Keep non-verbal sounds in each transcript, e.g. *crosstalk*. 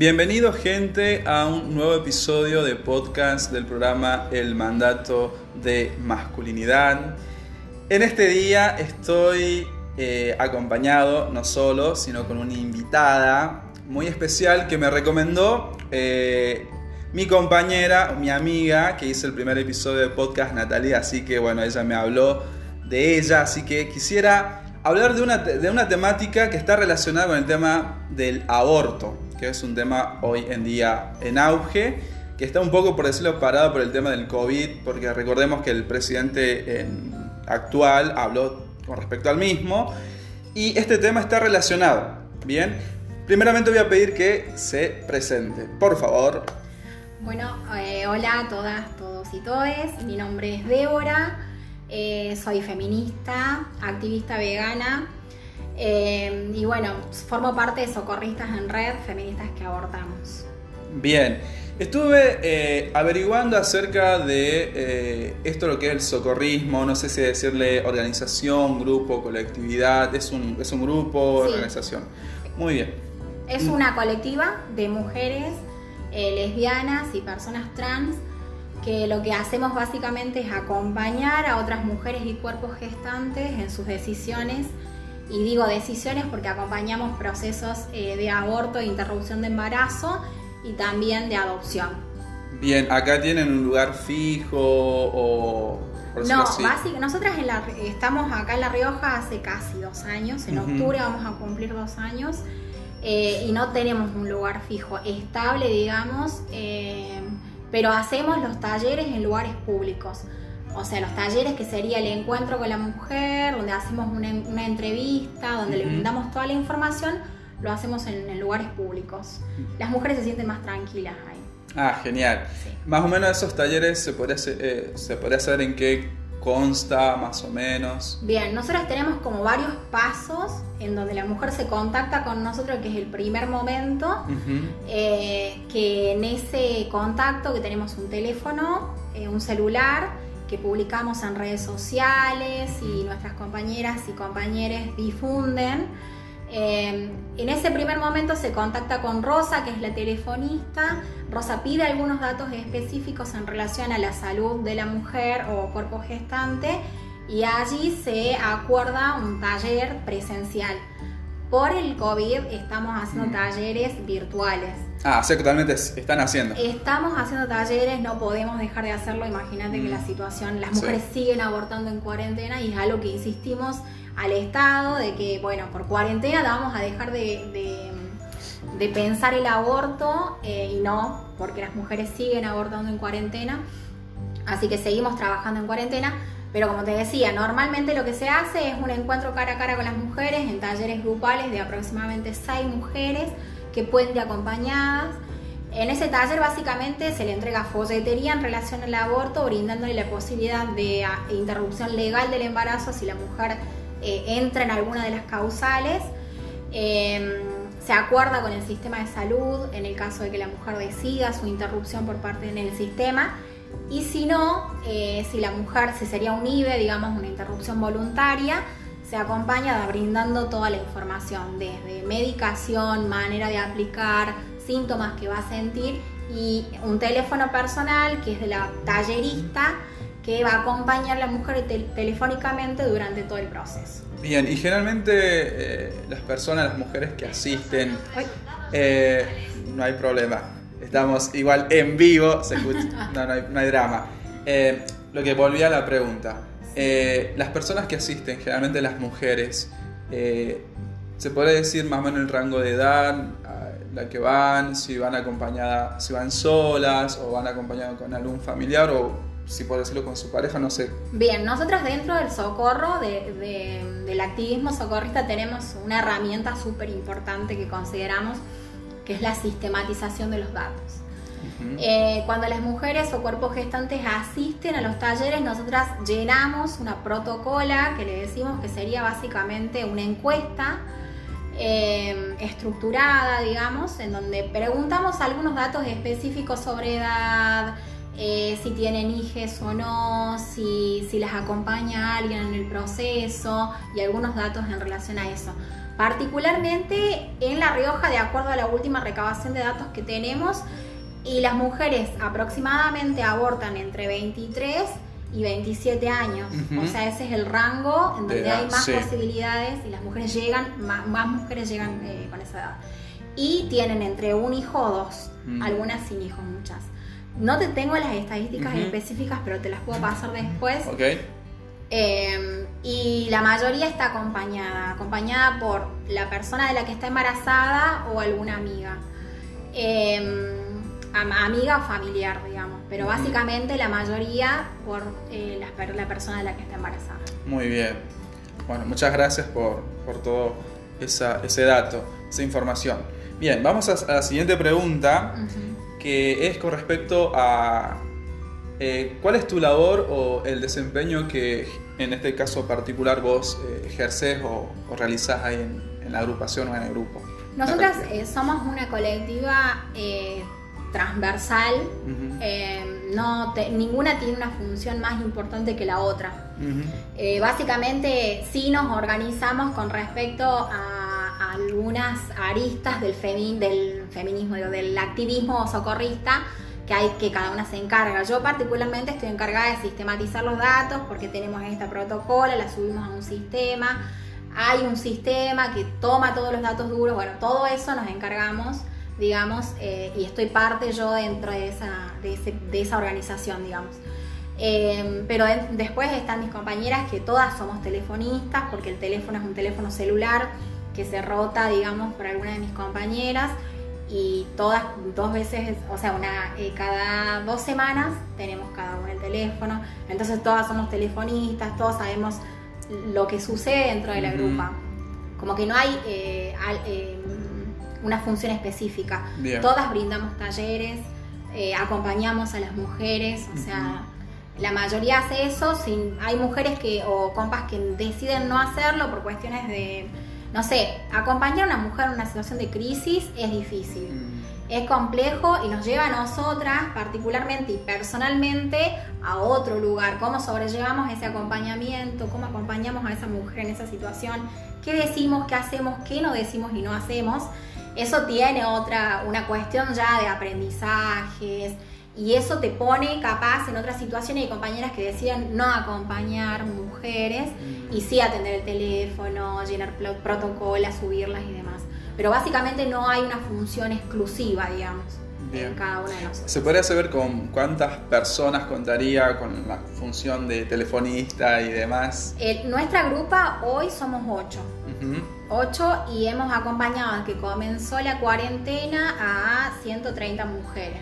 Bienvenido gente a un nuevo episodio de podcast del programa El Mandato de Masculinidad. En este día estoy eh, acompañado no solo, sino con una invitada muy especial que me recomendó eh, mi compañera, mi amiga, que hizo el primer episodio de podcast, Natalia, así que bueno, ella me habló de ella, así que quisiera hablar de una, de una temática que está relacionada con el tema del aborto que es un tema hoy en día en auge, que está un poco, por decirlo, parado por el tema del COVID, porque recordemos que el presidente actual habló con respecto al mismo, y este tema está relacionado. Bien, primeramente voy a pedir que se presente, por favor. Bueno, eh, hola a todas, todos y todes. Mi nombre es Débora, eh, soy feminista, activista vegana eh, y bueno, formo parte de Socorristas en Red, Feministas que Abortamos. Bien, estuve eh, averiguando acerca de eh, esto lo que es el socorrismo, no sé si decirle organización, grupo, colectividad, es un, es un grupo, organización. Muy bien. Es una colectiva de mujeres lesbianas y personas trans que lo que hacemos básicamente es acompañar a otras mujeres y cuerpos gestantes en sus decisiones y digo decisiones porque acompañamos procesos eh, de aborto e interrupción de embarazo y también de adopción. Bien, ¿acá tienen un lugar fijo o...? no, básicamente, nosotras estamos acá en La Rioja hace casi dos años, en octubre vamos a cumplir dos años eh, y no tenemos un lugar fijo, estable digamos, eh, pero hacemos los talleres en lugares públicos o sea, los talleres que sería el encuentro con la mujer, donde hacemos una, entrevista, donde le brindamos toda la información, lo hacemos en, lugares públicos. Las mujeres se sienten más tranquilas ahí. Ah, genial. Más o menos esos talleres se podría, hacer, eh, se podría hacer en qué consta más o menos? Bien, nosotros tenemos como varios pasos en donde la mujer se contacta con nosotros, que es el primer momento, eh, que en ese contacto que tenemos un teléfono, eh, un celular, que publicamos en redes sociales y nuestras compañeras y compañeros difunden. Eh, en ese primer momento se contacta con Rosa, que es la telefonista. Rosa pide algunos datos específicos en relación a la salud de la mujer o cuerpo gestante y allí se acuerda un taller presencial. Por el COVID estamos haciendo talleres virtuales. Ah, o sea que totalmente están haciendo. Estamos haciendo talleres, no podemos dejar de hacerlo. Imagínate que la situación, las mujeres siguen abortando en cuarentena y es algo que insistimos al Estado de que, bueno, por cuarentena vamos a dejar de, de, pensar el aborto eh, y no, porque las mujeres siguen abortando en cuarentena. Así que seguimos trabajando en cuarentena. Pero como te decía, normalmente lo que se hace es un encuentro cara a cara con las mujeres en talleres grupales de aproximadamente 6 mujeres que pueden ir acompañadas. En ese taller básicamente se le entrega folletería en relación al aborto, brindándole la posibilidad de ah, interrupción legal del embarazo si la mujer eh, entra en alguna de las causales. Em, se acuerda con el sistema de salud en el caso de que la mujer decida su interrupción por parte del sistema. Y si no, eh, si la mujer, si sería un IVE, digamos una interrupción voluntaria, se acompaña brindando toda la información, desde medicación, manera de aplicar, síntomas que va a sentir y un teléfono personal que es de la tallerista que va a acompañar a la mujer telefónicamente durante todo el proceso. Bien, y generalmente eh, las personas, las mujeres que asisten, eh, no hay problema, estamos igual en vivo, se escucha, no, hay, drama. Eh, lo que volvía a la pregunta, eh, las personas que asisten, generalmente las mujeres, eh, se puede decir más o menos el rango de edad, la que van, si van acompañadas, si van solas o van acompañadas con algún familiar o si por decirlo con su pareja, no sé. Bien, nosotros dentro del socorro, del activismo socorrista, tenemos una herramienta súper importante que consideramos, que es la sistematización de los datos. Eh, cuando las mujeres o cuerpos gestantes asisten a los talleres, nosotras llenamos una protocola que le decimos que sería básicamente una encuesta eh, estructurada, digamos, en donde preguntamos algunos datos específicos sobre edad, eh, si tienen hijes o no, si, si las acompaña alguien en el proceso y algunos datos en relación a eso particularmente en La Rioja, de acuerdo a la última recabación de datos que tenemos, y las mujeres aproximadamente abortan entre 23 y 27 años. O sea, ese es el rango en donde hay más posibilidades y las mujeres llegan, más, mujeres llegan eh, con esa edad. Y tienen entre un hijo o dos, algunas sin hijos, muchas. No te tengo las estadísticas específicas, pero te las puedo pasar después. Ok. Em, y la mayoría está acompañada, acompañada por la persona de la que está embarazada o alguna amiga. Eh, amiga o familiar, digamos, pero básicamente la mayoría por eh, la, persona de la que está embarazada. Muy bien. Bueno, muchas gracias por, todo ese dato, esa información. Bien, vamos a, la siguiente pregunta, que es con respecto a eh, cuál es tu labor o el desempeño que en este caso particular vos eh, ejerces o, o realizás ahí en, la agrupación o en el grupo. Nosotras somos una colectiva transversal, eh, no ninguna tiene una función más importante que la otra. Eh, básicamente sí nos organizamos con respecto a, algunas aristas del, del feminismo, del activismo socorrista que cada una se encarga. Yo particularmente estoy encargada de sistematizar los datos porque tenemos esta protocolo, la subimos a un sistema, hay un sistema que toma todos los datos duros, bueno, todo eso nos encargamos digamos, eh, y estoy parte yo dentro de esa, de, esa organización, digamos. Em, pero después están mis compañeras que todas somos telefonistas, porque el teléfono es un teléfono celular que se rota, digamos, por alguna de mis compañeras, y todas dos veces, o sea, una, eh, cada dos semanas tenemos cada una el teléfono, entonces todas somos telefonistas, todos sabemos lo que sucede dentro de la grupa. Como que no hay eh, una función específica. Todas brindamos talleres, eh, acompañamos a las mujeres, o sea, la mayoría hace eso, sin, hay mujeres que o compas que deciden no hacerlo por cuestiones de, no sé, acompañar a una mujer en una situación de crisis es difícil. Mm. Es complejo y nos lleva a nosotras, particularmente y personalmente, a otro lugar. ¿Cómo sobrellevamos ese acompañamiento? ¿Cómo acompañamos a esa mujer en esa situación? ¿Qué decimos? ¿Qué hacemos? ¿Qué no decimos y no hacemos? eso tiene otra, una cuestión ya de aprendizajes y eso te pone capaz en otras situaciones y compañeras que deciden no acompañar mujeres y sí atender el teléfono, llenar protocolos, subirlas y demás. Pero básicamente no hay una función exclusiva, digamos. En cada una de nosotros. ¿Se podría saber con cuántas personas contaría con la función de telefonista y demás? nuestra grupa hoy somos ocho. 8 y hemos acompañado desde que comenzó la cuarentena a 130 mujeres.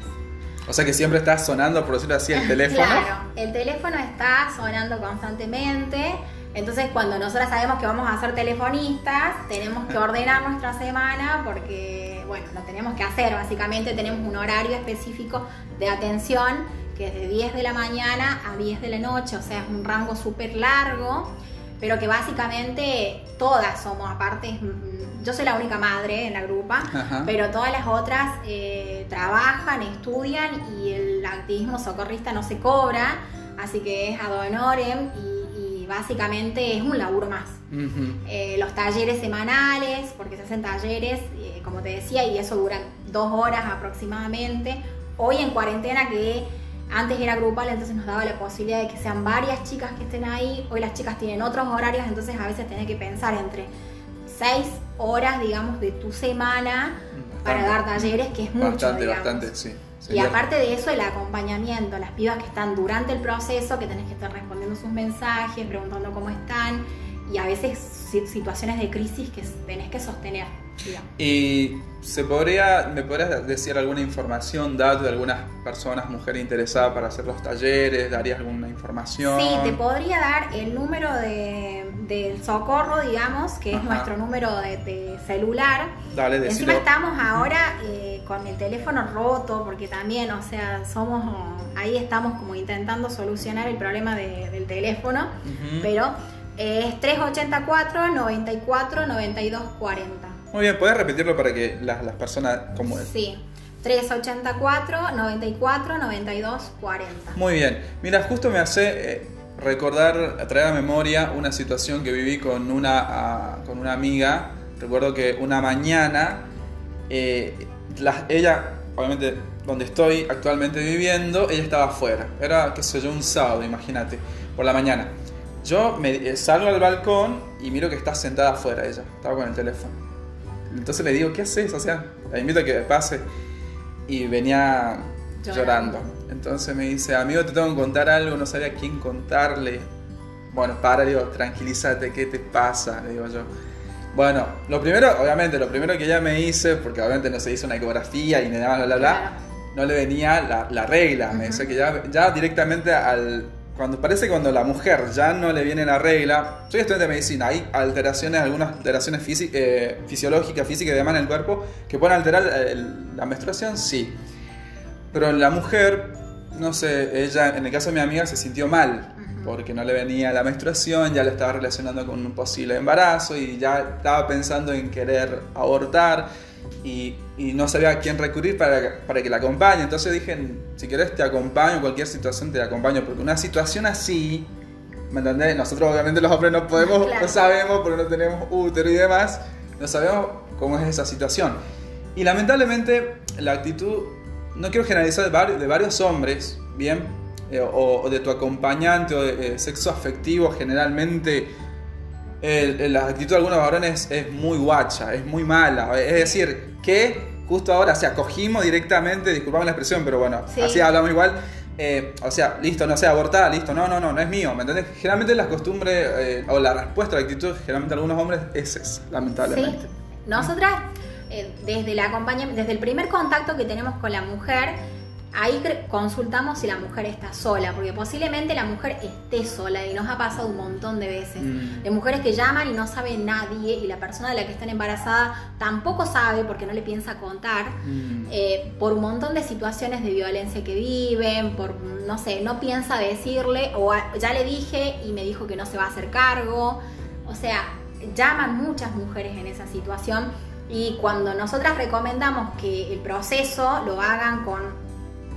O sea que siempre está sonando, por decirlo así, el *laughs* teléfono. claro, el teléfono está sonando constantemente. Entonces, cuando nosotras sabemos que vamos a ser telefonistas, tenemos que ordenar nuestra semana porque, bueno, lo tenemos que hacer. Básicamente, tenemos un horario específico de atención que es de 10 de la mañana a 10 de la noche, o sea, es un rango súper largo pero que básicamente todas somos, aparte, mm, yo soy la única madre en la grupa, pero todas las otras eh, trabajan, estudian y el activismo socorrista no se cobra, así que es ad honorem y, básicamente es un laburo más. Eh, los talleres semanales, porque se hacen talleres, eh, como te decía, y eso duran dos horas aproximadamente. Hoy en cuarentena que antes era grupal, entonces nos daba la posibilidad de que sean varias chicas que estén ahí. Hoy las chicas tienen otros horarios, entonces a veces tenés que pensar entre seis horas, digamos, de tu semana para dar talleres, que es mucho. Bastante, bastante, sí. Y aparte de eso, el acompañamiento, las pibas que están durante el proceso, que tenés que estar respondiendo sus mensajes, preguntando cómo están, y a veces situaciones de crisis que tenés que sostener. Y se podría, ¿me podrías decir alguna información, dato de algunas personas, mujeres interesadas para hacer los talleres? ¿Darías alguna información? Sí, te podría dar el número de, del socorro, digamos, que es nuestro número de, celular. Dale, Encima estamos ahora eh, con el teléfono roto, porque también, o sea, somos, ahí estamos como intentando solucionar el problema del teléfono, pero es 384 94 92 40. Muy bien, ¿puedes repetirlo para que las, personas como? Sí. 384 94 92 40. Muy bien. Mira, justo me hace eh, recordar, traer a memoria una situación que viví con una, con una amiga recuerdo que una mañana, eh, ella, obviamente donde estoy actualmente viviendo, ella estaba afuera. Era, qué sé yo, un sábado, imagínate, por la mañana. Yo me, eh, salgo al balcón y miro que está sentada afuera ella, estaba con el teléfono. Entonces le digo, ¿qué haces? O sea, la invito a que pase. Y venía llorando. Entonces me dice, amigo, te tengo que contar algo, no sabía a quién contarle. Bueno, para, digo, tranquilízate, ¿qué te pasa? Le digo yo. Bueno, lo primero, obviamente, lo primero que ella me hice, porque obviamente no se hizo una ecografía y nada, bla, bla, bla, no le venía la, regla. Me dice que ya, ya directamente al. Cuando parece que cuando la mujer ya no le viene la regla, soy estudiante de medicina, hay alteraciones, algunas alteraciones eh, fisiológicas, físicas y demás en el cuerpo que pueden alterar la menstruación, sí. Pero la mujer, no sé, ella, en el caso de mi amiga, se sintió mal porque no le venía la menstruación, ya le estaba relacionando con un posible embarazo y ya estaba pensando en querer abortar y, no sabía a quién recurrir para, para, que la acompañe. Entonces dije, si querés te acompaño, cualquier situación te acompaño, porque una situación así, ¿me entendés? Nosotros obviamente los hombres no podemos, no sabemos porque no tenemos útero y demás, no sabemos cómo es esa situación. Y lamentablemente la actitud, no quiero generalizar de varios hombres, ¿bien? Eh, o, de tu acompañante o de eh, sexo afectivo, generalmente la actitud de algunos varones es muy guacha, es muy mala. Es decir, que justo ahora, o sea, cogimos directamente, disculpame la expresión, pero bueno, así hablamos igual. Eh, o sea, listo, no sé, abortada, listo, no, no, no, no es mío, ¿me entendés? Generalmente las costumbres o la respuesta a la actitud, generalmente de algunos hombres es esa, lamentablemente. Sí. Nosotras, desde, la desde el primer contacto que tenemos con la mujer, ahí consultamos si la mujer está sola, porque posiblemente la mujer esté sola y nos ha pasado un montón de veces. Mm. De mujeres que llaman y no sabe nadie y la persona de la que están embarazada tampoco sabe porque no le piensa contar, mm. eh, por un montón de situaciones de violencia que viven, por, no sé, no piensa decirle o ya le dije y me dijo que no se va a hacer cargo. O sea, llaman muchas mujeres en esa situación. Y cuando nosotras recomendamos que el proceso lo hagan con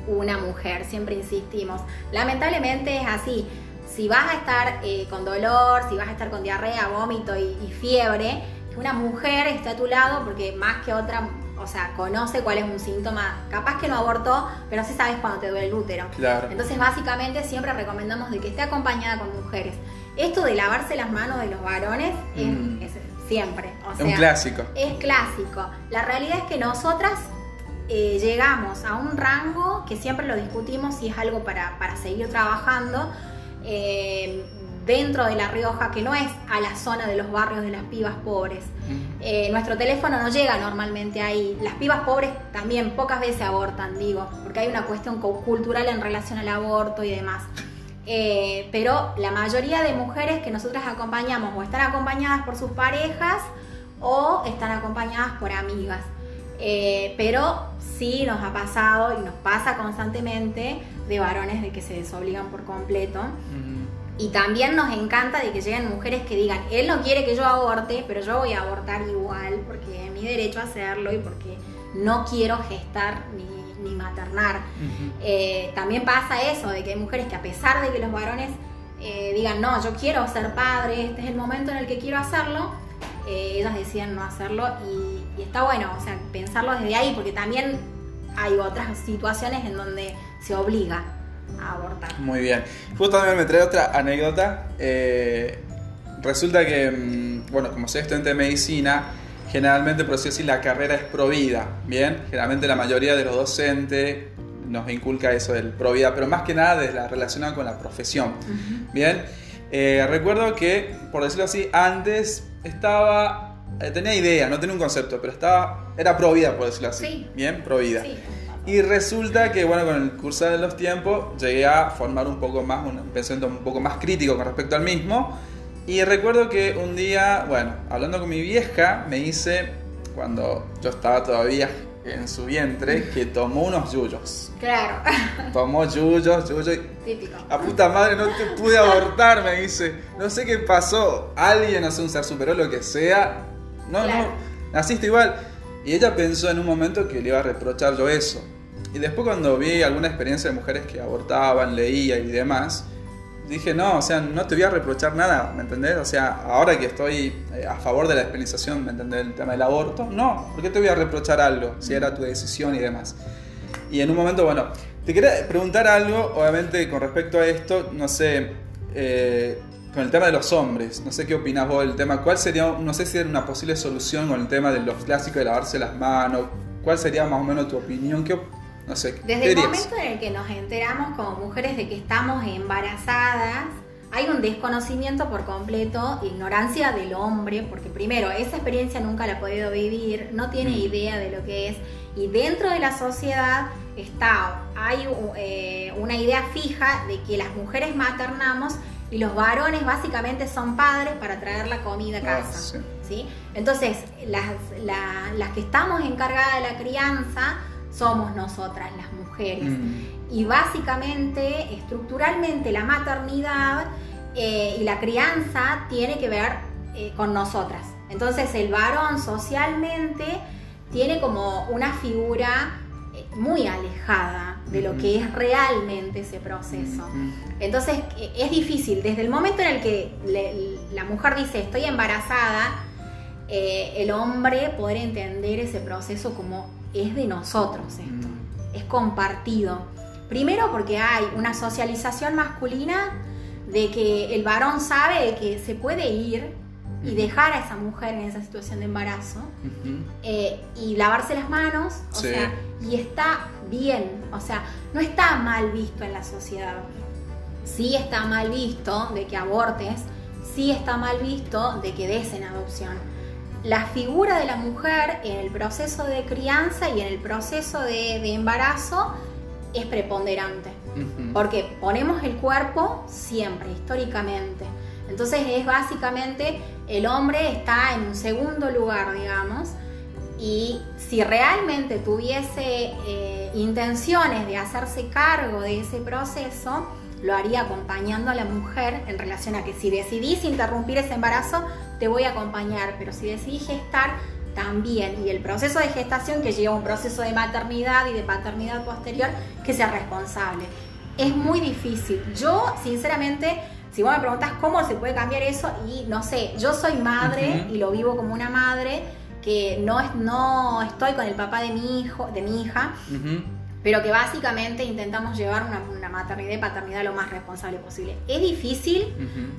una mujer, siempre insistimos. Lamentablemente es así. Si vas a estar eh, con dolor, si vas a estar con diarrea, vómito y, fiebre, que una mujer esté a tu lado porque más que otra, o sea, conoce cuál es un síntoma. Capaz que no abortó, pero sí sabes cuando te duele el útero. Claro. Entonces, básicamente siempre recomendamos de que esté acompañada con mujeres. Esto de lavarse las manos de los varones es, mm. siempre. O sea, es un clásico. Es clásico. La realidad es que nosotras eh, llegamos a un rango que siempre lo discutimos y es algo para, seguir trabajando eh, dentro de La Rioja, que no es a la zona de los barrios de las pibas pobres. Eh, nuestro teléfono no llega normalmente ahí. Las pibas pobres también pocas veces abortan, digo, porque hay una cuestión cultural en relación al aborto y demás. pero la mayoría de mujeres que nosotras acompañamos o están acompañadas por sus parejas o están acompañadas por amigas. Eh, pero sí nos ha pasado y nos pasa constantemente de varones de que se desobligan por completo. Y también nos encanta de que lleguen mujeres que digan, él no quiere que yo aborte, pero yo voy a abortar igual porque es mi derecho a hacerlo y porque no quiero gestar ni, maternar. Eh, también pasa eso, de que hay mujeres que a pesar de que los varones eh, digan, no, yo quiero ser padre, este es el momento en el que quiero hacerlo, ellas deciden no hacerlo y y está bueno, o sea, pensarlo desde ahí, porque también hay otras situaciones en donde se obliga a abortar. Muy bien. Justo también me trae otra anécdota. Eh, resulta que, mm, bueno, como soy estudiante de medicina, generalmente, por decir así, la carrera es provida, ¿bien? Generalmente la mayoría de los docentes nos inculca eso del provida, pero más que nada desde la relacionada con la profesión, ¿bien? Eh, recuerdo que, por decirlo así, antes estaba tenía idea, no tenía un concepto, pero estaba, era pro vida, por decirlo así. Bien, pro vida. Y resulta que, bueno, con el curso de los tiempos llegué a formar un poco más, un pensamiento un poco más crítico con respecto al mismo. Y recuerdo que un día, bueno, hablando con mi vieja, me hice, cuando yo estaba todavía en su vientre, *laughs* que tomó unos yuyos. Claro. *laughs* Tomó yuyos, yuyos. Típico. A puta madre, no te pude abortar, me dice. No sé qué pasó. Alguien, sé, un ser superó lo que sea, no, no, naciste igual. Y ella pensó en un momento que le iba a reprochar yo eso. Y después cuando vi alguna experiencia de mujeres que abortaban, leía y demás, dije, no, o sea, no te voy a reprochar nada, ¿me entendés? O sea, ahora que estoy eh, a favor de la despenalización, ¿me entendés? El tema del aborto, no, ¿por qué te voy a reprochar algo si era tu decisión y demás? Y en un momento, bueno, te quería preguntar algo, obviamente, con respecto a esto, no sé, eh, con el tema de los hombres, no sé qué opinas vos del tema, ¿cuál sería, no sé si era una posible solución con el tema de los clásicos de lavarse las manos? ¿Cuál sería más o menos tu opinión? ¿Qué, no sé, Desde el momento en el que nos enteramos como mujeres de que estamos embarazadas, hay un desconocimiento por completo, ignorancia del hombre, porque primero, esa experiencia nunca la ha podido vivir, no tiene mm. idea de lo que es, y dentro de la sociedad está, hay eh, una idea fija de que las mujeres maternamos y los varones básicamente son padres para traer la comida a ah, casa. sí. Entonces, las, las que estamos encargadas de la crianza somos nosotras, las mujeres. Mm. Y básicamente, estructuralmente, la maternidad eh, y la crianza tiene que ver eh, con nosotras. Entonces, el varón socialmente tiene como una figura eh, muy alejada de lo que es realmente ese proceso. Entonces es difícil, desde el momento en el que la mujer dice estoy embarazada, el hombre poder entender ese proceso como es de nosotros esto, es compartido. Primero porque hay una socialización masculina de que el varón sabe que se puede ir y dejar a esa mujer en esa situación de embarazo eh, y lavarse las manos, o sea, y está bien, o sea, no está mal visto en la sociedad. Sí está mal visto de que abortes, sí está mal visto de que des en adopción. La figura de la mujer en el proceso de crianza y en el proceso de, embarazo es preponderante, porque ponemos el cuerpo siempre, históricamente. Entonces es básicamente el hombre está en un segundo lugar, digamos, y si realmente tuviese eh, intenciones de hacerse cargo de ese proceso, lo haría acompañando a la mujer en relación a que si decidís interrumpir ese embarazo, te voy a acompañar, pero si decidís gestar, también. Y el proceso de gestación que lleva un proceso de maternidad y de paternidad posterior, que sea responsable. Es muy difícil. Yo, sinceramente, si vos me preguntas cómo se puede cambiar eso, y no sé, yo soy madre y lo vivo como una madre que no, es, no estoy con el papá de mi hijo, de mi hija, pero que básicamente intentamos llevar una, maternidad y paternidad lo más responsable posible. Es difícil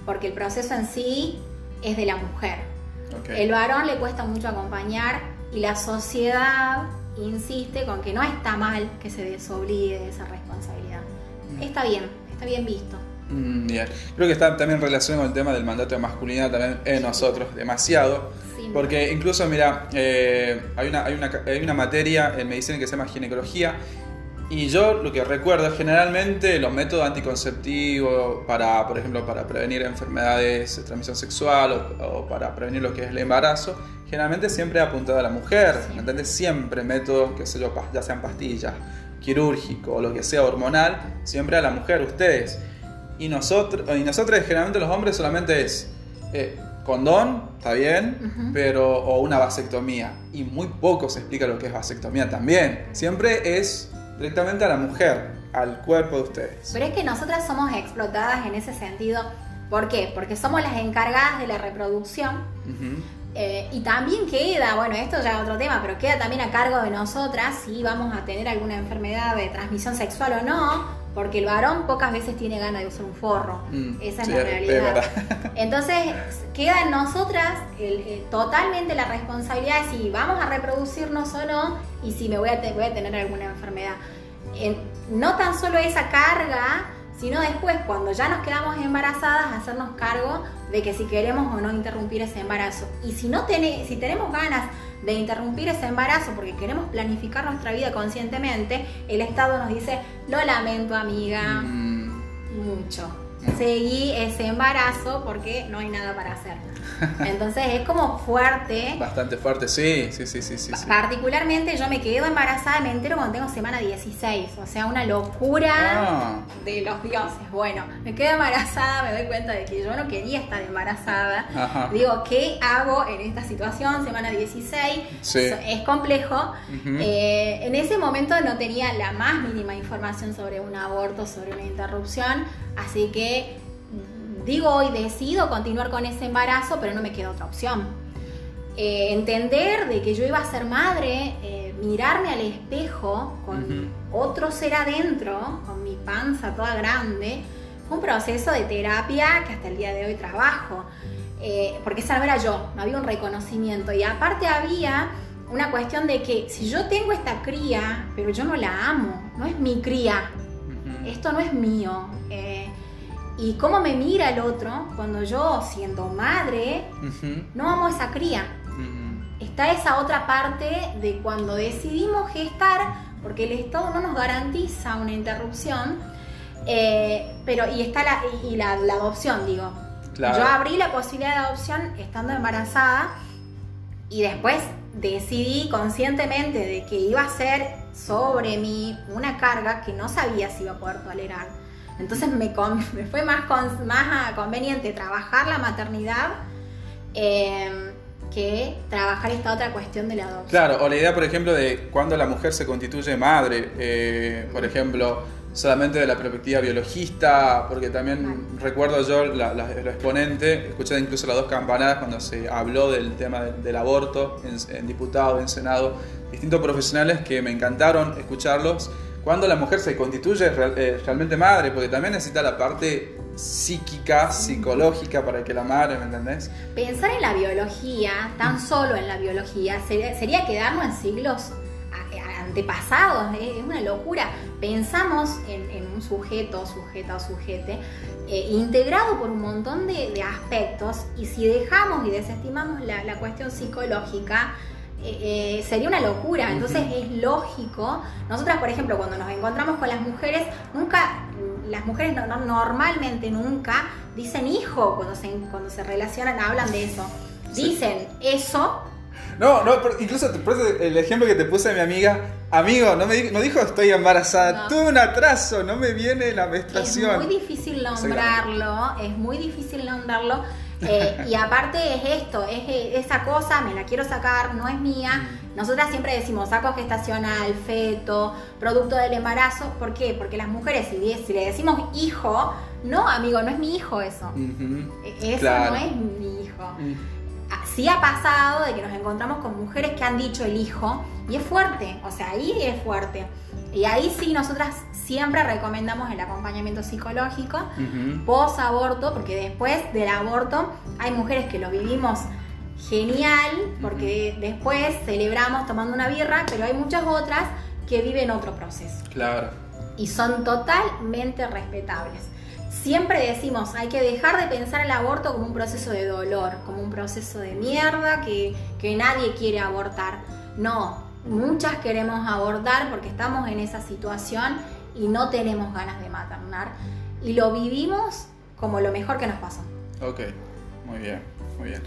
porque el proceso en sí es de la mujer. El varón le cuesta mucho acompañar y la sociedad insiste con que no está mal que se desobligue de esa responsabilidad. Está bien, está bien visto. Mm, bien. Creo que está también relación con el tema del mandato de masculinidad también en nosotros, demasiado. porque incluso, mira, eh, hay, una, hay, una, hay una materia en medicina que se llama ginecología y yo lo que recuerdo es generalmente los métodos anticonceptivos para, por ejemplo, para prevenir enfermedades de transmisión sexual o, para prevenir lo que es el embarazo, generalmente siempre apuntado a la mujer, ¿me entiendes? Siempre métodos, que sé yo, ya sean pastillas, quirúrgico o lo que sea hormonal, siempre a la mujer, ustedes. Y nosotros, y nosotros generalmente los hombres solamente es eh, condón, está bien, pero o una vasectomía. Y muy poco se explica lo que es vasectomía también. Siempre es directamente a la mujer, al cuerpo de ustedes. Pero es que nosotras somos explotadas en ese sentido. ¿Por qué? Porque somos las encargadas de la reproducción. Eh, y también queda, bueno, esto ya es otro tema, pero queda también a cargo de nosotras si vamos a tener alguna enfermedad de transmisión sexual o no, porque el varón pocas veces tiene ganas de usar un forro. Mm, Esa es la realidad. *laughs* *laughs* Entonces, queda en nosotras totalmente la responsabilidad de si vamos a reproducirnos o no y si me voy a, voy a tener alguna enfermedad. no tan solo esa carga, sino después, cuando ya nos quedamos embarazadas, hacernos cargo de que si queremos o no interrumpir ese embarazo. Y si, no tiene, si tenemos ganas de interrumpir ese embarazo porque queremos planificar nuestra vida conscientemente, el Estado nos dice, lo lamento amiga, mm. mucho. Seguí ese embarazo porque no hay nada para hacer. Entonces es como fuerte. *laughs* Bastante fuerte, sí, sí, sí, sí, sí. Particularmente yo me quedo embarazada, me entero cuando tengo semana 16, o sea, una locura ah. de los dioses. Bueno, me quedo embarazada, me doy cuenta de que yo no quería estar embarazada. Digo, ¿qué hago en esta situación? Semana 16, es complejo. Eh, en ese momento no tenía la más mínima información sobre un aborto, sobre una interrupción, así que digo hoy, decido continuar con ese embarazo, pero no me queda otra opción. Eh, entender de que yo iba a ser madre, eh, mirarme al espejo con otro ser adentro, con mi panza toda grande, fue un proceso de terapia que hasta el día de hoy trabajo. Eh, porque esa no era yo, no había un reconocimiento. Y aparte había una cuestión de que si yo tengo esta cría, pero yo no la amo, no es mi cría, esto no es mío. Eh, y cómo me mira el otro cuando yo, siendo madre, no amo esa cría. Está esa otra parte de cuando decidimos gestar, porque el Estado no nos garantiza una interrupción, eh, pero y está la, y la, adopción, digo. Yo abrí la posibilidad de adopción estando embarazada y después decidí conscientemente de que iba a ser sobre mí una carga que no sabía si iba a poder tolerar. Entonces *laughs* me, fue más, más conveniente trabajar la maternidad em, que trabajar esta otra cuestión de la adopción. Claro, o la idea, por ejemplo, de cuando la mujer se constituye madre, eh, por ejemplo, solamente de la perspectiva biologista, porque también recuerdo yo la, el exponente, escuché incluso las dos campanadas cuando se habló del tema del, aborto en, en diputado, en senado, distintos profesionales que me encantaron escucharlos. Cuando la mujer se constituye eh, realmente madre, porque también necesita la parte psíquica, psicológica para que la madre, ¿me entendés? Pensar en la biología, tan solo en la biología, sería, sería quedarnos en siglos antepasados, ¿eh? es una locura. Pensamos en, un sujeto, sujeta o sujete, eh, integrado por un montón de, aspectos y si dejamos y desestimamos la, cuestión psicológica, eh, sería una locura. Entonces es lógico. Nosotras, por ejemplo, cuando nos encontramos con las mujeres, nunca, las mujeres normalmente nunca dicen hijo cuando se, cuando se relacionan, hablan de eso. Dicen eso no, no, incluso el ejemplo que te puse de mi amiga, amigo, no me no dijo estoy embarazada, tuve un atraso, no me viene la menstruación. Es muy difícil nombrarlo, es muy difícil nombrarlo. Eh, y aparte es esto, es esa cosa, me la quiero sacar, no es mía. Nosotras siempre decimos saco gestacional, feto, producto del embarazo. ¿Por qué? Porque las mujeres, si, le decimos hijo, no, amigo, no es mi hijo eso. E, eso no es mi hijo. Mm sí ha pasado de que nos encontramos con mujeres que han dicho el hijo y es fuerte, o sea, ahí es fuerte. Y ahí sí nosotras siempre recomendamos el acompañamiento psicológico post aborto, porque después del aborto hay mujeres que lo vivimos genial, porque después celebramos tomando una birra, pero hay muchas otras que viven otro proceso. Claro. Y son totalmente respetables siempre decimos, hay que dejar de pensar el aborto como un proceso de dolor, como un proceso de mierda que, nadie quiere abortar. No, muchas queremos abortar porque estamos en esa situación y no tenemos ganas de maternar. Y lo vivimos como lo mejor que nos pasó. Ok, muy bien, muy bien.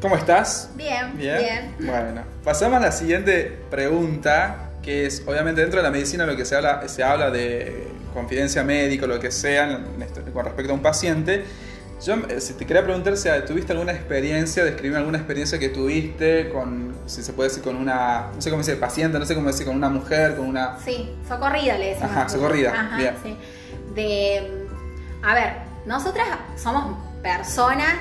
¿Cómo estás? Bien, bien. Bueno, pasamos a la siguiente pregunta, que es, obviamente dentro de la medicina lo que se habla, se habla de confidencia médica, lo que sea, con respecto a un paciente. Yo eh, te quería preguntar si tuviste alguna experiencia, describir alguna experiencia que tuviste con, si se puede decir, con una, no sé cómo decir, paciente, no sé cómo decir, con una mujer, con una... Sí, socorrida le decimos. Ajá, socorrida, bien. Sí. De, a ver, nosotras somos personas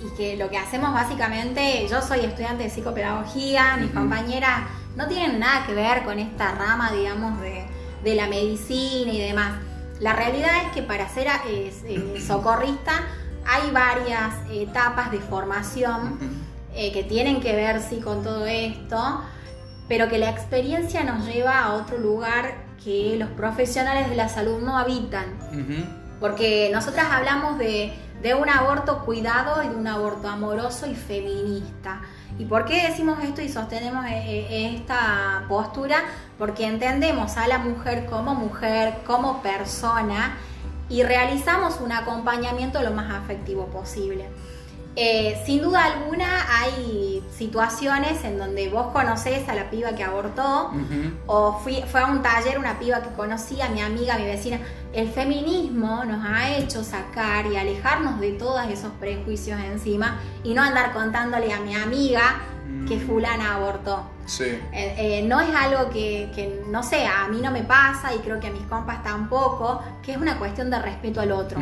y que lo que hacemos básicamente, yo soy estudiante de psicopedagogía, mis compañeras no tienen nada que ver con esta rama, digamos, de de la medicina y demás. La realidad es que para ser eh, *coughs* socorrista hay varias etapas de formación eh, que tienen que ver sí con todo esto, pero que la experiencia nos lleva a otro lugar que los profesionales de la salud no habitan. Porque nosotras hablamos de, de un aborto cuidado y de un aborto amoroso y feminista. ¿Y por qué decimos esto y sostenemos eh, eh, esta postura? Porque entendemos a la mujer como mujer, como persona y realizamos un acompañamiento lo más afectivo posible. Eh, sin duda alguna hay situaciones en donde vos conocés a la piba que abortó o fui, fue a un taller una piba que conocía, mi amiga, mi vecina. El feminismo nos ha hecho sacar y alejarnos de todos esos prejuicios encima y no andar contándole a mi amiga que fulana abortó. Sí. Eh, eh, no es algo que, no sé, a mí no me pasa y creo que a mis compas tampoco, que es una cuestión de respeto al otro.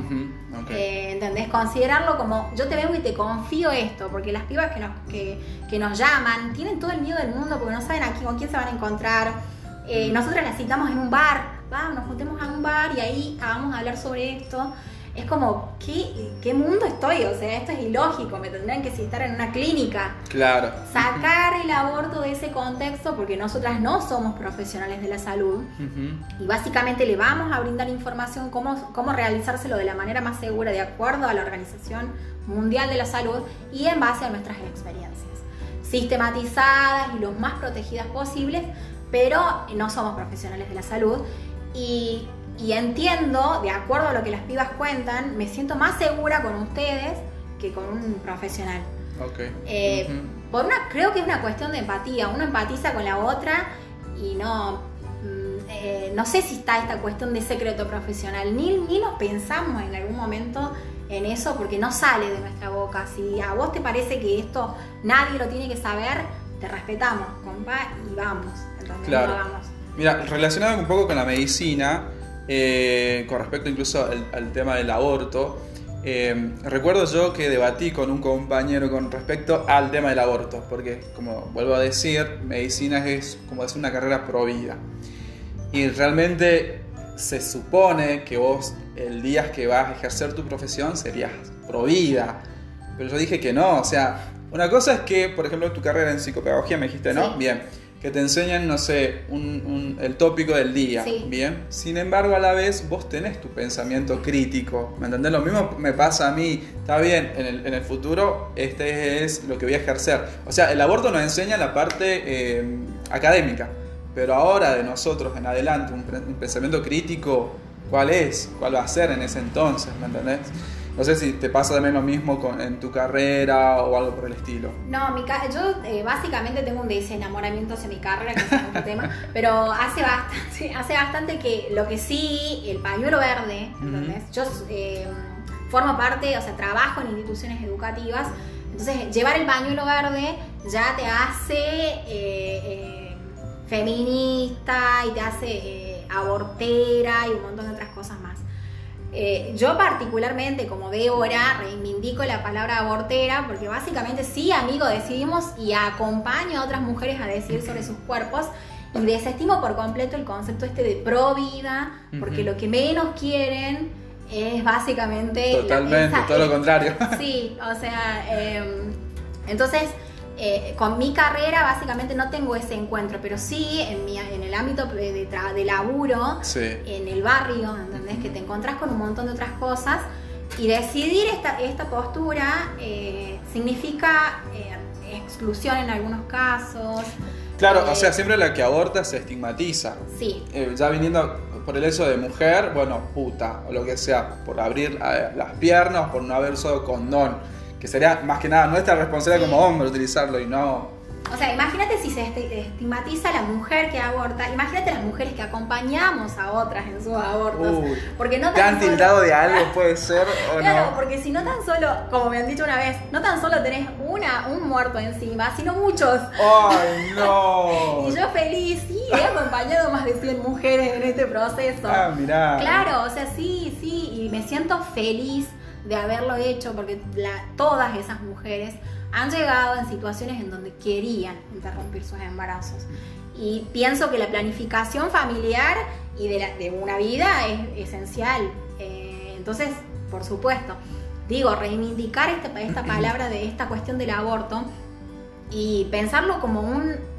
Eh, ¿Entendés? Considerarlo como yo te vengo y te confío esto, porque las pibas que nos, que, nos llaman tienen todo el miedo del mundo porque no saben aquí con quién se van a encontrar. nosotros las citamos en un bar, vamos, nos juntemos a un bar y ahí vamos a hablar sobre esto es como, ¿qué, ¿qué mundo estoy? O sea, esto es ilógico, me tendrían que citar en una clínica. Claro. Sacar el aborto de ese contexto, porque nosotras no somos profesionales de la salud, y básicamente le vamos a brindar información cómo, cómo realizárselo de la manera más segura, de acuerdo a la Organización Mundial de la Salud y en base a nuestras experiencias. Sistematizadas y lo más protegidas posibles, pero no somos profesionales de la salud. Y y entiendo, de acuerdo a lo que las pibas cuentan, me siento más segura con ustedes que con un profesional. Okay. Eh, por una, creo que es una cuestión de empatía. Uno empatiza con la otra y no, mm, eh, no sé si está esta cuestión de secreto profesional. Ni, ni nos pensamos en algún momento en eso porque no sale de nuestra boca. Si a vos te parece que esto nadie lo tiene que saber, te respetamos, compa, y vamos. claro. Mira, relacionado un poco con la medicina, eh, con respecto incluso al, tema del aborto. Eh, recuerdo yo que debatí con un compañero con respecto al tema del aborto, porque como vuelvo a decir, medicina es como es una carrera pro vida. Y realmente se supone que vos el día que vas a ejercer tu profesión serías pro vida. Pero yo dije que no, o sea, una cosa es que, por ejemplo, tu carrera en psicopedagogía me dijiste, ¿no? Bien que te enseñan, no sé, el tópico del día, ¿bien? Sin embargo, a la vez vos tenés tu pensamiento crítico, ¿me entendés? Lo mismo me pasa a mí, está bien, en el, futuro este es lo que voy a ejercer. O sea, el aborto nos enseña la parte eh, académica, pero ahora de nosotros en adelante, un, un pensamiento crítico, ¿cuál es? ¿Cuál va a ser en ese entonces? ¿Me entendés? No sé si te pasa también lo mismo con, en tu carrera o algo por el estilo. No, mi yo eh, básicamente tengo un desenamoramiento hacia mi carrera, que es otro tema, *laughs* pero hace bastante, hace bastante que lo que sí, el pañuelo verde, ¿entendés? Yo eh, formo parte, o sea, trabajo en instituciones educativas, entonces llevar el pañuelo verde ya te hace eh, feminista y te hace abortera y un montón de otras cosas más. Eh, yo particularmente, como Débora, reivindico la palabra abortera porque básicamente sí, amigo, decidimos y acompaño a otras mujeres a decidir sobre sus cuerpos y desestimo por completo el concepto este de pro vida porque lo que menos quieren es básicamente... Totalmente, todo lo contrario. Sí, o sea, em, entonces eh, con mi carrera básicamente no tengo ese encuentro, pero sí en, mi, en el ámbito de, de, laburo, en el barrio, ¿entendés? Que te encontrás con un montón de otras cosas y decidir esta, esta postura eh, significa eh, exclusión en algunos casos. Claro, o sea, siempre la que aborta se estigmatiza. Sí. ya viniendo por el hecho de mujer, bueno, puta, o lo que sea, por abrir las piernas, por no haber usado condón que sería más que nada nuestra responsabilidad como hombre utilizarlo y no... O sea, imagínate si se estigmatiza a la mujer que aborta, imagínate las mujeres que acompañamos a otras en sus abortos. porque no tan ¿Te tildado de algo puede ser o *laughs* claro, porque si no tan solo, como me han dicho una vez, no tan solo tenés una, un muerto encima, sino muchos. ¡Ay, *laughs* no! y yo feliz, sí, he acompañado más de 100 mujeres en este proceso. Ah, mirá. Claro, o sea, sí, sí, y me siento feliz de haberlo hecho, porque todas esas mujeres han llegado en situaciones en donde querían interrumpir sus embarazos. Y pienso que la planificación familiar y de, una vida es esencial. Eh, entonces, por supuesto, digo, reivindicar esta palabra de esta cuestión del aborto y pensarlo como un,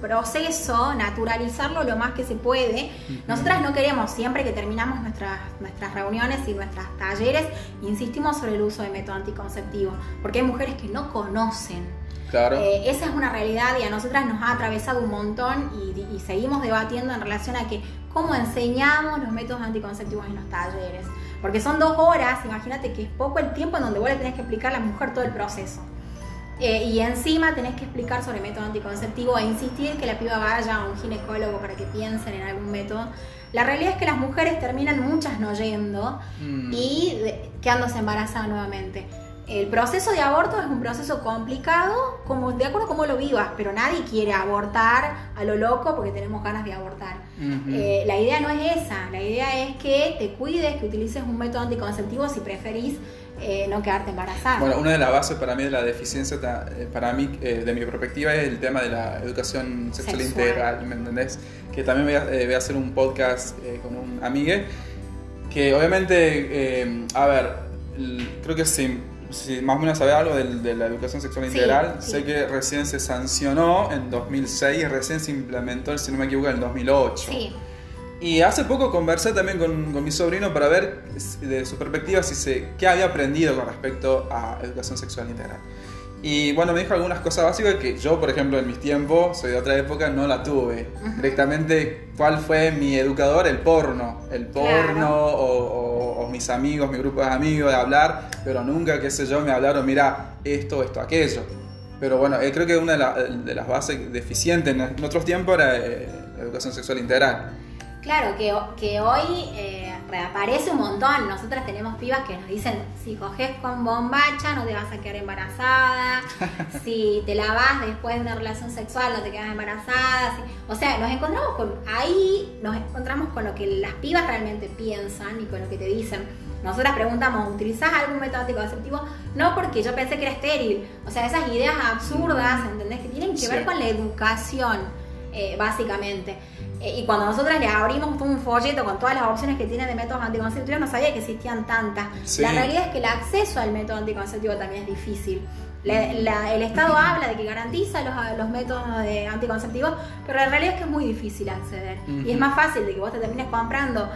proceso, naturalizarlo lo más que se puede. Nosotras no queremos, siempre que terminamos nuestras, nuestras reuniones y nuestros talleres, insistimos sobre el uso de método anticonceptivo, porque hay mujeres que no conocen. Claro. Eh, esa es una realidad y a nosotras nos ha atravesado un montón y, y seguimos debatiendo en relación a que cómo enseñamos los métodos anticonceptivos en los talleres. Porque son dos horas, imagínate que es poco el tiempo en donde vos le tenés que explicar a la mujer todo el proceso. Eh, y encima tenés que explicar sobre método anticonceptivo e insistir que la piba vaya a un ginecólogo para que piensen en algún método. La realidad es que las mujeres terminan muchas no yendo mm. y quedándose embarazadas nuevamente. el proceso de aborto es un proceso complicado, como, de acuerdo a cómo lo vivas, pero nadie quiere abortar a lo loco porque tenemos ganas de abortar. Eh, la idea no es esa, la idea es que te cuides, que utilices un método anticonceptivo si preferís eh, no quedarte embarazada. Bueno, una de las bases para mí de la deficiencia, eh, para mí, de mi perspectiva, es el tema de la educación sexual, integral, ¿me entendés? Que también voy a, voy a hacer un podcast con un amigue, que obviamente, a ver, creo que sí si más o menos sabe algo de, la educación sexual integral, sé que recién se sancionó en 2006 y recién se implementó, si no me equivoco, en 2008. Sí. Y hace poco conversé también con, con, mi sobrino para ver de su perspectiva si se, qué había aprendido con respecto a educación sexual integral. Y bueno, me dijo algunas cosas básicas que yo, por ejemplo, en mis tiempos, soy de otra época, no la tuve. Directamente, ¿cuál fue mi educador? El porno. El porno o, mis amigos, mi grupo de amigos, de hablar, pero nunca, qué sé yo, me hablaron, mira, esto, esto, aquello. Pero bueno, eh, creo que una de, las bases deficientes en otros tiempos era eh, la educación sexual integral. Claro, que, que hoy eh, reaparece un montón. Nosotras tenemos pibas que nos dicen, si coges con bombacha no te vas a quedar embarazada, *laughs* si te lavas después de una relación sexual no te quedas embarazada. O sea, nos encontramos con, ahí nos encontramos con lo que las pibas realmente piensan y con lo que te dicen. Nosotras preguntamos, ¿utilizás algún método anticonceptivo? No, porque yo pensé que era estéril. O sea, esas ideas absurdas, ¿entendés? Que tienen que ver con la educación, eh, básicamente. Eh, y cuando nosotros le abrimos un folleto con todas las opciones que tiene de métodos anticonceptivos, no sabía que existían tantas. La realidad es que el acceso al método anticonceptivo también es difícil. el Estado habla de que garantiza los, métodos anticonceptivos, pero la realidad es que es muy difícil acceder. Y es más fácil de que vos te termines comprando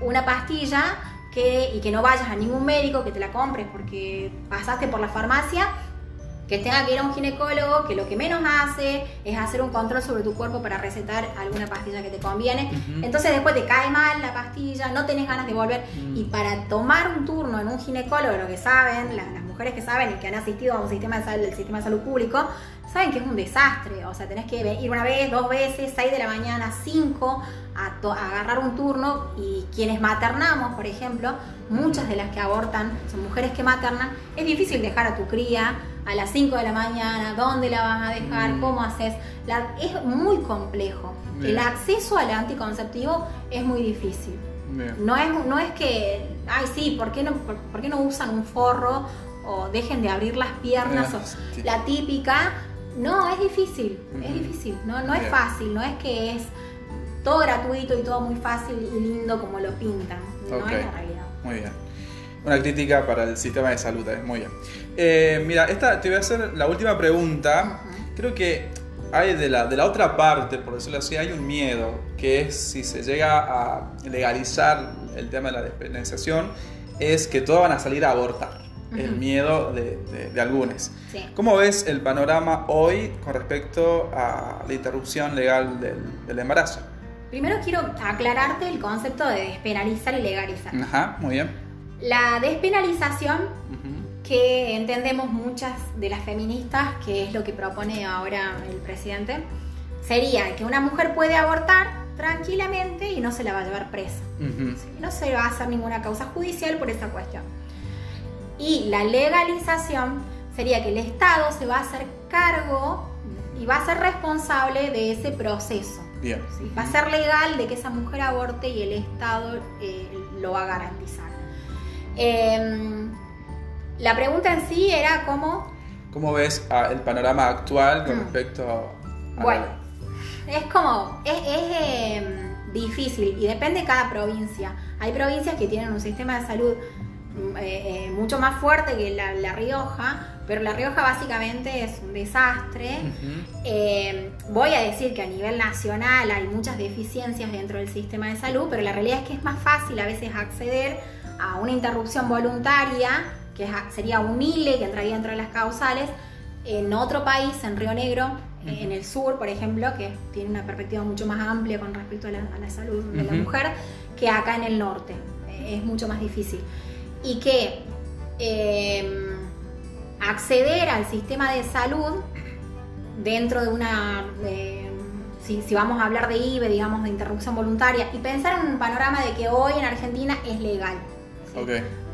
una pastilla que, y que no vayas a ningún médico, que te la compres porque pasaste por la farmacia que tenga que ir a un ginecólogo que lo que menos hace es hacer un control sobre tu cuerpo para recetar alguna pastilla que te conviene. Entonces después te cae mal la pastilla, no tenés ganas de volver. Mm. Y para tomar un turno en un ginecólogo, lo que saben, las, mujeres que saben y que han asistido a un sistema de salud, sistema de salud público, saben que es un desastre. O sea, tenés que ir una vez, dos veces, seis de la mañana, cinco, a, agarrar un turno. Y quienes maternamos, por ejemplo, muchas de las que abortan son mujeres que maternan, es difícil dejar a tu cría a las 5 de la mañana, dónde la vas a dejar, mm. cómo haces. es muy complejo. El acceso al anticonceptivo es muy difícil. No es, no es que, ay sí, ¿por qué, no, por, qué no usan un forro o dejen de abrir las piernas? o, la típica, no, es difícil, es difícil, no, no es fácil, no es que es todo gratuito y todo muy fácil y lindo como lo pintan, no es la realidad. Muy bien. Una crítica para el sistema de salud, ¿eh? muy bien. Eh, mira, esta te voy a hacer la última pregunta. Creo que hay de la, de la otra parte, por decirlo así, hay un miedo, que es si se llega a legalizar el tema de la despenalización, es que todos van a salir a abortar. El miedo de, de, algunos. ¿Cómo ves el panorama hoy con respecto a la interrupción legal del, embarazo? Primero quiero aclararte el concepto de despenalizar y legalizar. Ajá, muy bien. La despenalización que entendemos muchas de las feministas, que es lo que propone ahora el presidente, sería que una mujer puede abortar tranquilamente y no se la va a llevar presa. No se va a hacer ninguna causa judicial por esa cuestión. Y la legalización sería que el Estado se va a hacer cargo y va a ser responsable de ese proceso. Va a ser legal de que esa mujer aborte y el Estado eh, lo va a garantizar. Em, la pregunta en sí era cómo... ¿Cómo ves ah, el panorama actual con mm. respecto a... Bueno, es como... Es, em, difícil y depende de cada provincia. Hay provincias que tienen un sistema de salud mm, eh, eh, mucho más fuerte que la, Rioja, pero La Rioja básicamente es un desastre. Em, voy a decir que a nivel nacional hay muchas deficiencias dentro del sistema de salud, pero la realidad es que es más fácil a veces acceder a una interrupción voluntaria que sería un ILE, que entraría dentro de las causales, en otro país, en Río Negro, en el sur, por ejemplo, que tiene una perspectiva mucho más amplia con respecto a la, salud de la mujer, que acá en el norte. Eh, es mucho más difícil. Y que em, acceder al sistema de salud dentro de una... si, si, vamos a hablar de IBE, digamos, de interrupción voluntaria, y pensar en un panorama de que hoy en Argentina es legal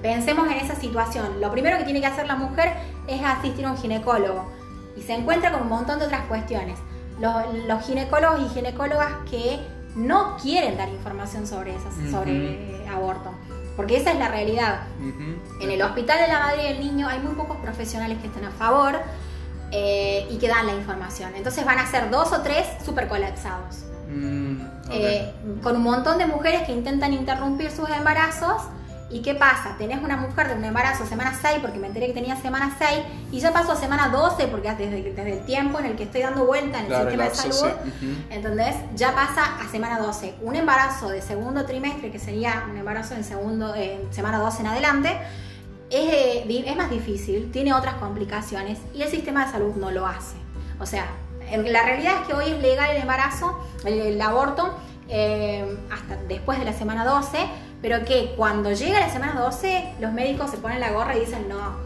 Pensemos en esa situación. Lo primero que tiene que hacer la mujer es asistir a un ginecólogo y se encuentra con un montón de otras cuestiones. Los, ginecólogos y ginecólogas que no quieren dar información sobre, esas, sobre aborto. Porque esa es la realidad. En el hospital de la madre y el niño hay muy pocos profesionales que estén a favor eh, y que dan la información. Entonces van a ser dos o tres super colapsados. Mm, eh, con un montón de mujeres que intentan interrumpir sus embarazos ¿Y qué pasa? Tenés una mujer de un embarazo semana 6 porque me enteré que tenía semana 6 y ya pasó a semana 12 porque desde, desde el tiempo en el que estoy dando vuelta en el sistema de salud, ¿entendés? Ya pasa a semana 12. Un embarazo de segundo trimestre, que sería un embarazo en segundo, semana 12 en adelante, es, eh, es más difícil, tiene otras complicaciones y el sistema de salud no lo hace. O sea, la realidad es que hoy es legal el embarazo, el, aborto, eh, hasta después de la semana 12 pero que cuando llega la semana 12 los médicos se ponen la gorra y dicen no,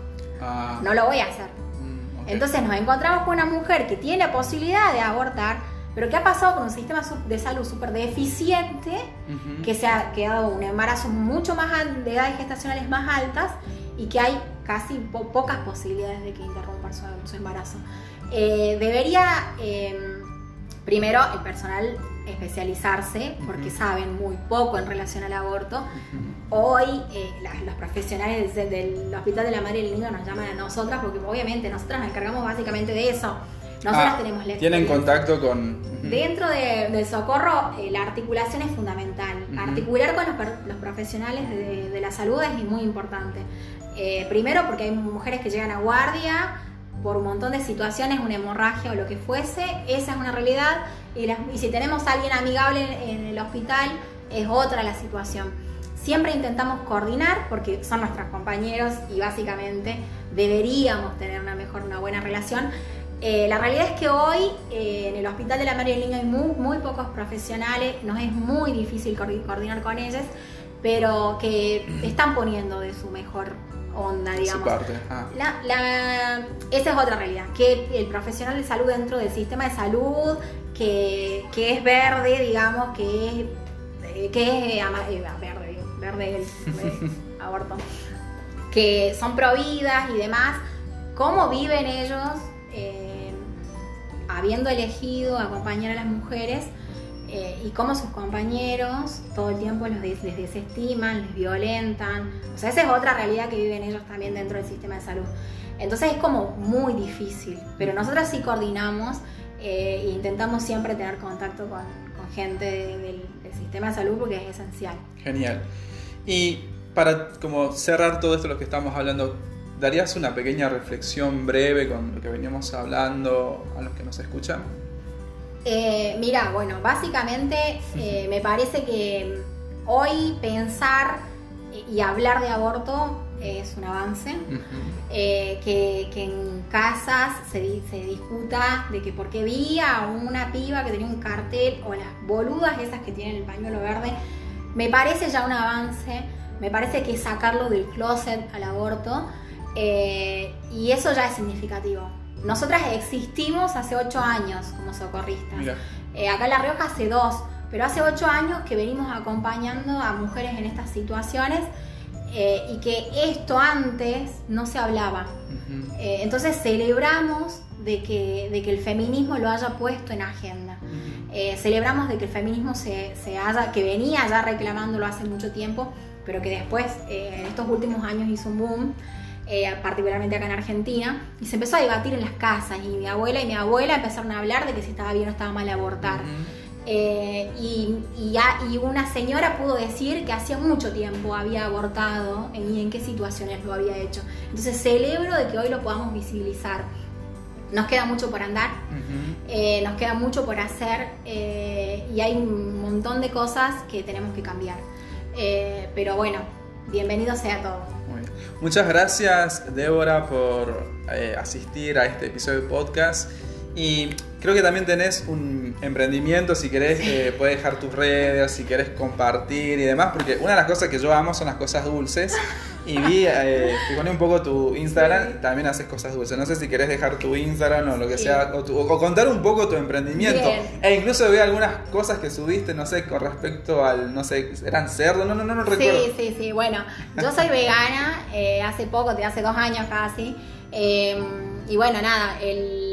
ah. no lo voy a hacer. Mm, Entonces nos encontramos con una mujer que tiene la posibilidad de abortar, pero que ha pasado con un sistema de salud súper deficiente, que se ha quedado un embarazo mucho más de edades gestacionales más altas y que hay casi pocas posibilidades de que interrumpa su, embarazo. Eh, debería, em, primero, el personal especializarse porque saben muy poco en relación al aborto. Hoy eh, los profesionales del, Hospital de la Madre y el Niño nos llaman a nosotras porque obviamente nosotras nos encargamos básicamente de eso. Nosotras ah, tenemos la Tienen contacto con... Dentro del socorro eh, la articulación es fundamental. Articular con los, profesionales de, la salud es muy importante. Eh, primero porque hay mujeres que llegan a guardia por un montón de situaciones, una hemorragia o lo que fuese, esa es una realidad. Y, si tenemos a alguien amigable en, el hospital, es otra la situación. Siempre intentamos coordinar porque son nuestros compañeros y básicamente deberíamos tener una mejor, una buena relación. Eh, la realidad es que hoy eh, en el Hospital de la del Niño hay muy, muy pocos profesionales, nos es muy difícil coordinar con ellos, pero que están poniendo de su mejor onda, digamos. esa es otra realidad, que el profesional de salud dentro del sistema de salud, que, es verde, digamos, que es, eh, que es eh, verde, el, *laughs* aborto, que son providas y demás, cómo viven ellos eh, habiendo elegido acompañar a las mujeres eh, y cómo sus compañeros todo el tiempo los les desestiman, les violentan. O sea, esa es otra realidad que viven ellos también dentro del sistema de salud. Entonces es como muy difícil, pero nosotros sí coordinamos eh, e intentamos siempre tener contacto con, gente del, sistema de salud porque es esencial. Genial. Y para como cerrar todo esto lo que estamos hablando, ¿darías una pequeña reflexión breve con lo que veníamos hablando a los que nos escuchan? Eh, mira, bueno, básicamente eh, me parece que hoy pensar y hablar de aborto es un avance, eh, que, en casas se, se, discuta de que porque vi a una piba que tenía un cartel o las boludas esas que tienen el pañuelo verde, me parece ya un avance, me parece que sacarlo del closet al aborto. Y eso ya es significativo. Nosotras existimos hace ocho años como socorristas. Eh, acá en La Rioja hace dos, pero hace ocho años que venimos acompañando a mujeres en estas situaciones eh, y que esto antes no se hablaba. Eh, entonces celebramos de que, de que el feminismo lo haya puesto en agenda. celebramos de que el feminismo se, se, haya, que venía ya reclamándolo hace mucho tiempo, pero que después en estos últimos años hizo un boom. Eh, particularmente acá en Argentina, y se empezó a debatir en las casas, y mi abuela y mi abuela empezaron a hablar de que si estaba bien o estaba mal abortar. Eh, y, y, una señora pudo decir que hacía mucho tiempo había abortado y en qué situaciones lo había hecho. Entonces celebro de que hoy lo podamos visibilizar. Nos queda mucho por andar, eh, nos queda mucho por hacer y hay un montón de cosas que tenemos que cambiar. pero bueno, bienvenido sea todo. Muchas gracias, Débora, por eh, asistir a este episodio de podcast. Y Creo que también tenés un emprendimiento, si querés, eh, puedes dejar tus redes, si querés compartir y demás, porque una de las cosas que yo amo son las cosas dulces. Y vi, eh, te poné un poco tu Instagram, también haces cosas dulces. No sé si querés dejar tu Instagram o lo que sea, o, contar un poco tu emprendimiento. E incluso vi algunas cosas que subiste, no sé, con respecto al, no sé, eran cerdo, no, no, no, no recuerdo. Sí, sí, sí. Bueno, yo soy vegana, eh, hace poco, hace dos años casi. y bueno, nada, el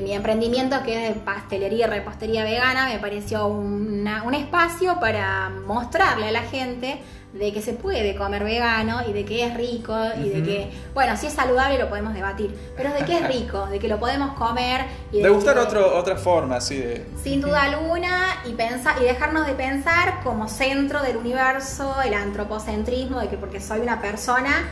mi emprendimiento, que es de pastelería y repostería vegana, me pareció un espacio para mostrarle a la gente de que se puede comer vegano y de que es rico y de que, bueno, si es saludable lo podemos debatir, pero de que es rico, de que lo podemos comer. Y de, gustar otro, otra forma, sí. De... Sin duda alguna y, pensar, y dejarnos de pensar como centro del universo, el antropocentrismo, de que porque soy una persona,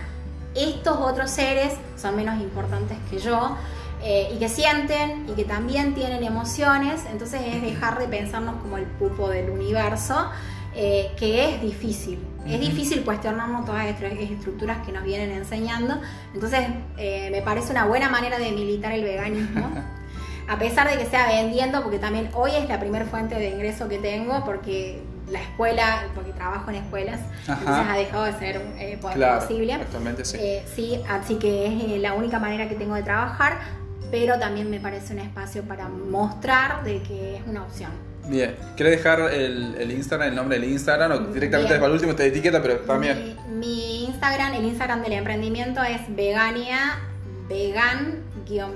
estos otros seres son menos importantes que yo. Eh, y que sienten y que también tienen emociones, entonces es dejar de pensarnos como el pupo del universo, eh, que es difícil. Es difícil cuestionarnos todas estas estructuras que nos vienen enseñando, entonces eh, me parece una buena manera de militar el veganismo. *laughs* A pesar de que sea vendiendo, porque también hoy es la primera fuente de ingreso que tengo, porque la escuela, porque trabajo en escuelas, entonces ha dejado de ser posible. Actualmente sí. sí, así que es la única manera que tengo de trabajar pero también me parece un espacio para mostrar de que es una opción. Bien, ¿quieres dejar el, Instagram, el nombre del Instagram o directamente para el último te etiqueta, pero también? Mi, Instagram, el Instagram del emprendimiento es vegania, vegan-ia.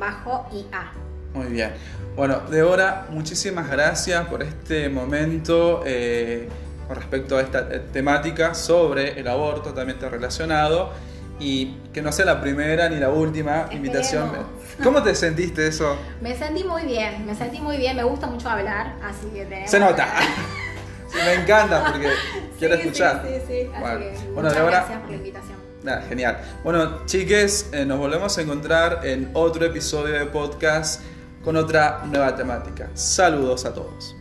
Muy bien. Bueno, Débora, muchísimas gracias por este momento eh, con respecto a esta temática sobre el aborto, también está relacionado y que no sea la primera ni la última invitación. *laughs* ¿Cómo te sentiste eso? Me sentí muy bien, me sentí muy bien, me gusta mucho hablar, así que tenemos... Se nota. *laughs* me encanta porque *laughs* quiero escuchar. Sí, sí, sí. muchas gracias por la invitación. genial. Bueno, chiques, eh, nos volvemos a encontrar en otro episodio de podcast con otra nueva temática. Saludos a todos.